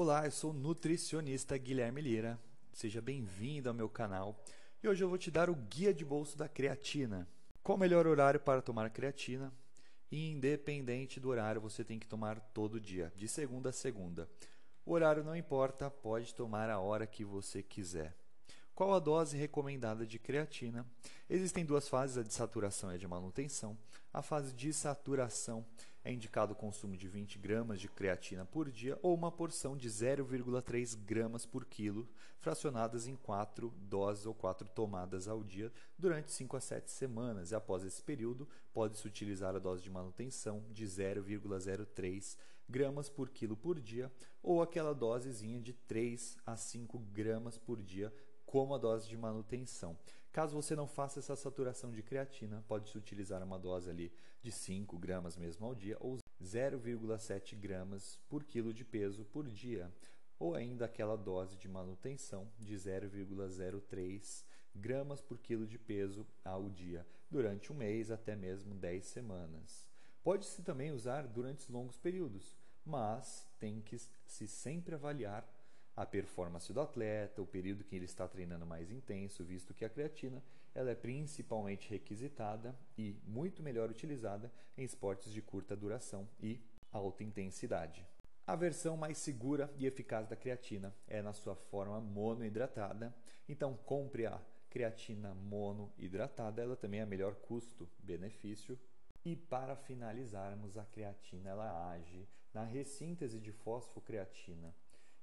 Olá, eu sou o nutricionista Guilherme Lira. Seja bem-vindo ao meu canal. E hoje eu vou te dar o guia de bolso da creatina. Qual o melhor horário para tomar creatina? Independente do horário, você tem que tomar todo dia, de segunda a segunda. O horário não importa, pode tomar a hora que você quiser. Qual a dose recomendada de creatina? Existem duas fases, a de saturação e a de manutenção. A fase de saturação é indicado o consumo de 20 gramas de creatina por dia ou uma porção de 0,3 gramas por quilo, fracionadas em quatro doses ou quatro tomadas ao dia durante 5 a 7 semanas. E após esse período, pode-se utilizar a dose de manutenção de 0,03 gramas por quilo por dia ou aquela dosezinha de 3 a 5 gramas por dia como a dose de manutenção. Caso você não faça essa saturação de creatina, pode-se utilizar uma dose ali de 5 gramas mesmo ao dia ou 0,7 gramas por quilo de peso por dia, ou ainda aquela dose de manutenção de 0,03 gramas por quilo de peso ao dia, durante um mês até mesmo 10 semanas. Pode-se também usar durante longos períodos, mas tem que se sempre avaliar a performance do atleta, o período que ele está treinando mais intenso, visto que a creatina ela é principalmente requisitada e muito melhor utilizada em esportes de curta duração e alta intensidade. A versão mais segura e eficaz da creatina é na sua forma monohidratada, então compre a creatina monohidratada, ela também é a melhor custo-benefício. E para finalizarmos, a creatina ela age na ressíntese de fosfocreatina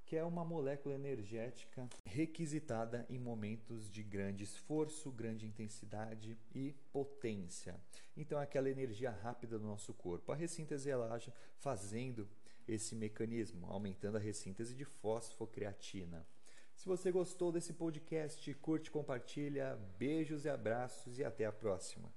que é uma molécula energética requisitada em momentos de grande esforço, grande intensidade e potência. Então, é aquela energia rápida do nosso corpo. A ressíntese ela age fazendo esse mecanismo, aumentando a ressíntese de fosfocreatina. Se você gostou desse podcast, curte, compartilha. Beijos e abraços e até a próxima.